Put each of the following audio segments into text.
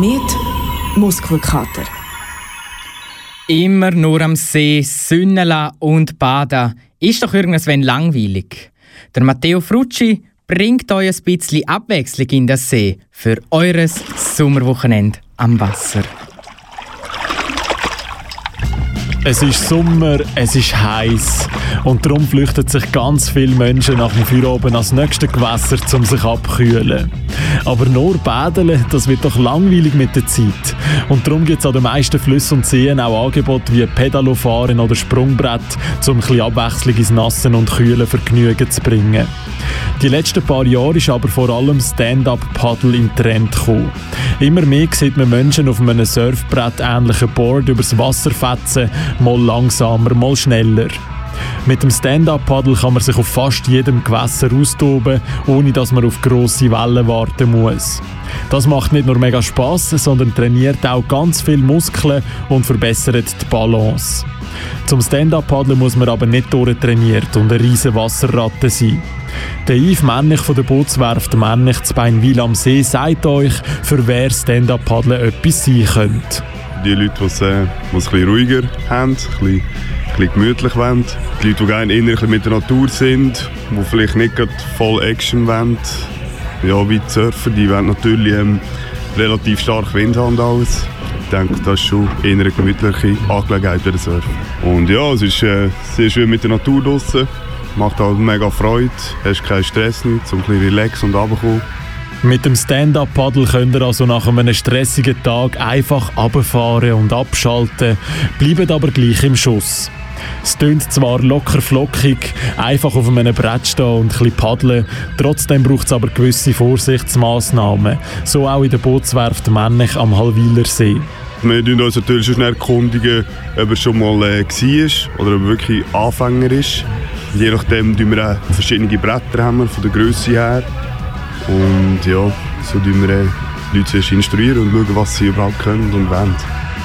Komet Muskelkater. Immer nur am See sünneln und baden ist doch irgendwann langweilig. Der Matteo Frucci bringt euch ein bisschen Abwechslung in das See für eures Sommerwochenende am Wasser. Es ist Sommer, es ist heiß und darum flüchten sich ganz viele Menschen nach dem Feierabend ans nächste Gewässer, um sich abkühlen. Aber nur baden, das wird doch langweilig mit der Zeit. Und darum gibt es an den meisten Flüssen und Seen auch Angebote wie Pedalofahren oder Sprungbrett, um ein bisschen Abwechslung ins Nassen und Kühlen Vergnügen zu bringen. Die letzten paar Jahre ist aber vor allem Stand-Up-Paddle in Trend gekommen. Immer mehr sieht man Menschen auf einem Surfbrett ähnlichen Board übers Wasser fetzen, mal langsamer, mal schneller. Mit dem Stand-Up-Paddle kann man sich auf fast jedem Gewässer austoben, ohne dass man auf grosse Wellen warten muss. Das macht nicht nur mega Spaß, sondern trainiert auch ganz viele Muskeln und verbessert die Balance. Zum Stand-Up-Paddeln muss man aber nicht durchtrainiert und eine riesige Wasserratte sein. Der Yves Männich von der Bootswerft Männich zu Beinwil am See sagt euch, für wer Stand-Up-Paddeln etwas sein könnte. Die Leute, die es, äh, ein bisschen ruhiger haben, ein bisschen, ein bisschen gemütlich wollen. Die Leute, die gerne innerlich mit der Natur sind, die vielleicht nicht voll Action wollen. Ja, wie die Surfer, die wollen natürlich ähm, relativ stark Wind haben und alles. Ich denke, das ist schon eher eine gemütliche Angelegenheit bei der Surfen. Und ja, es ist äh, sehr schön mit der Natur draußen. Macht halt mega Freude. Hast keinen Stress nicht, um ein bisschen relax und runterkommen. Mit dem Stand-Up-Paddle könnt ihr also nach einem stressigen Tag einfach abfahren und abschalten, bleibt aber gleich im Schuss. Es tönt zwar locker flockig, einfach auf einem Brett stehen und ein paddeln, trotzdem braucht es aber gewisse Vorsichtsmaßnahmen, so auch in der Bootswerft Männich am Halwiler See. Wir erkundigen uns natürlich schon erkundigen, ob er schon mal äh, war oder ob er wirklich Anfänger ist. Je nachdem haben wir auch verschiedene Bretter haben von der Größe her. Und ja, so tun wir die Leute zuerst instruieren und schauen, was sie überhaupt können und wollen.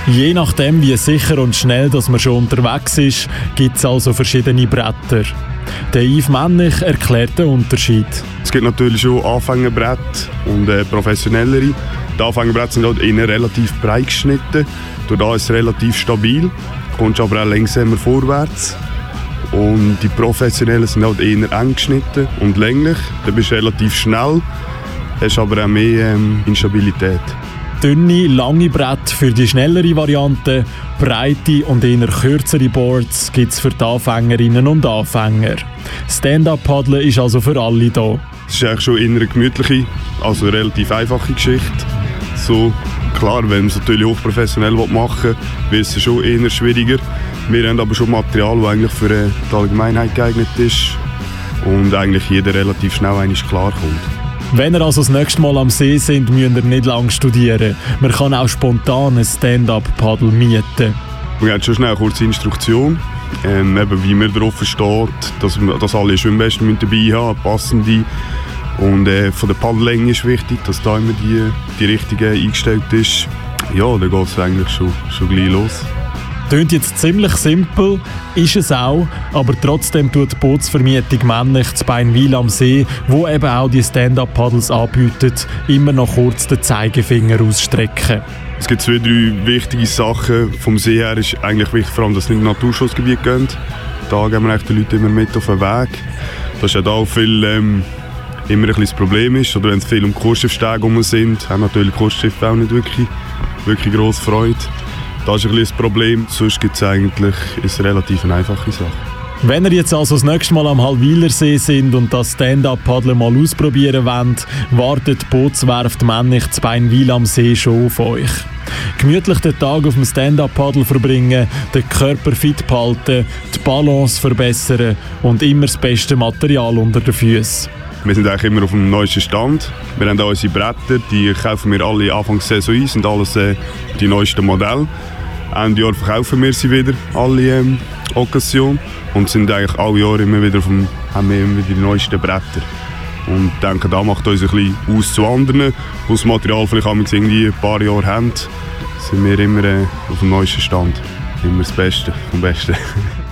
Je nachdem, wie sicher und schnell dass man schon unterwegs ist, gibt es also verschiedene Bretter. Der Yves Männich erklärt den Unterschied. Es gibt natürlich schon Anfängerbrett und äh, professionellere. Die Anfängerbretter sind halt innen relativ breit geschnitten. Durch da ist es relativ stabil, kommst aber auch langsamer vorwärts. Und die professionellen sind halt eher eng geschnitten und länglich. Da bist du relativ schnell, hast aber auch mehr ähm, Instabilität. Dünne, lange Brett für die schnellere Variante, breite und eher kürzere Boards gibt es für die Anfängerinnen und Anfänger. Stand-Up-Paddeln ist also für alle da. Es ist eigentlich schon eher eine gemütliche, also eine relativ einfache Geschichte. So, klar, wenn man es natürlich hochprofessionell machen will, wird es schon eher schwieriger. Wir haben aber schon Material, das eigentlich für äh, die Allgemeinheit geeignet ist und eigentlich jeder relativ schnell eigentlich klarkommt. Wenn ihr also das nächste Mal am See sind, müsst ihr nicht lange studieren. Man kann auch spontan ein Stand-up-Paddle mieten. Wir haben schon schnell eine kurze Instruktion, ähm, eben wie man drauf steht, dass, dass alle Schwimmwesten dabei haben, passende. Und äh, von der Paddellänge ist wichtig, dass da immer die, die richtige eingestellt ist. Ja, dann geht es eigentlich schon, schon gleich los. Tönt jetzt ziemlich simpel, ist es auch, aber trotzdem tut die Bootsvermietung männlich zu Beinwil am See, wo eben auch die Stand-Up-Paddles anbietet, immer noch kurz den Zeigefinger ausstrecken. Es gibt zwei, drei wichtige Sachen. Vom See her ist eigentlich wichtig, vor allem, dass es nicht in Naturschutzgebiet gehen. Da geben wir die Leute immer mit auf den Weg. Das ist auch viel, ähm, immer ein Problem ist. Oder wenn es viel um Kurstschiffstege sind, haben natürlich Kursschiffe auch nicht wirklich, wirklich grosse Freude. Das ist ein das Problem. Sonst gibt es eigentlich ist relativ eine einfache Sache. Wenn ihr jetzt also das nächste Mal am Halwilersee sind und das Stand-Up-Paddeln mal ausprobieren wollt, wartet die Bootswerft Männich zu Beinwil am See schon auf euch. Gemütlich den Tag auf dem Stand-Up-Paddle verbringen, den Körper fit behalten, die Balance verbessern und immer das beste Material unter den Füßen. Wir sind eigentlich immer auf dem neuesten Stand. Wir haben auch unsere Bretter, die kaufen wir alle Anfangs Saison ein, sind alles äh, die neuesten Modelle. Ende Jahr verkaufen wir sie wieder, alle ähm, Occasion. Und sind eigentlich alle Jahre immer wieder dem, haben wir immer wieder die neuesten Bretter. Und ich denke, da macht uns ein bisschen aus zu anderen, wo das Material vielleicht irgendwie ein paar Jahre haben, sind wir immer äh, auf dem neuesten Stand. Immer das Beste vom Besten.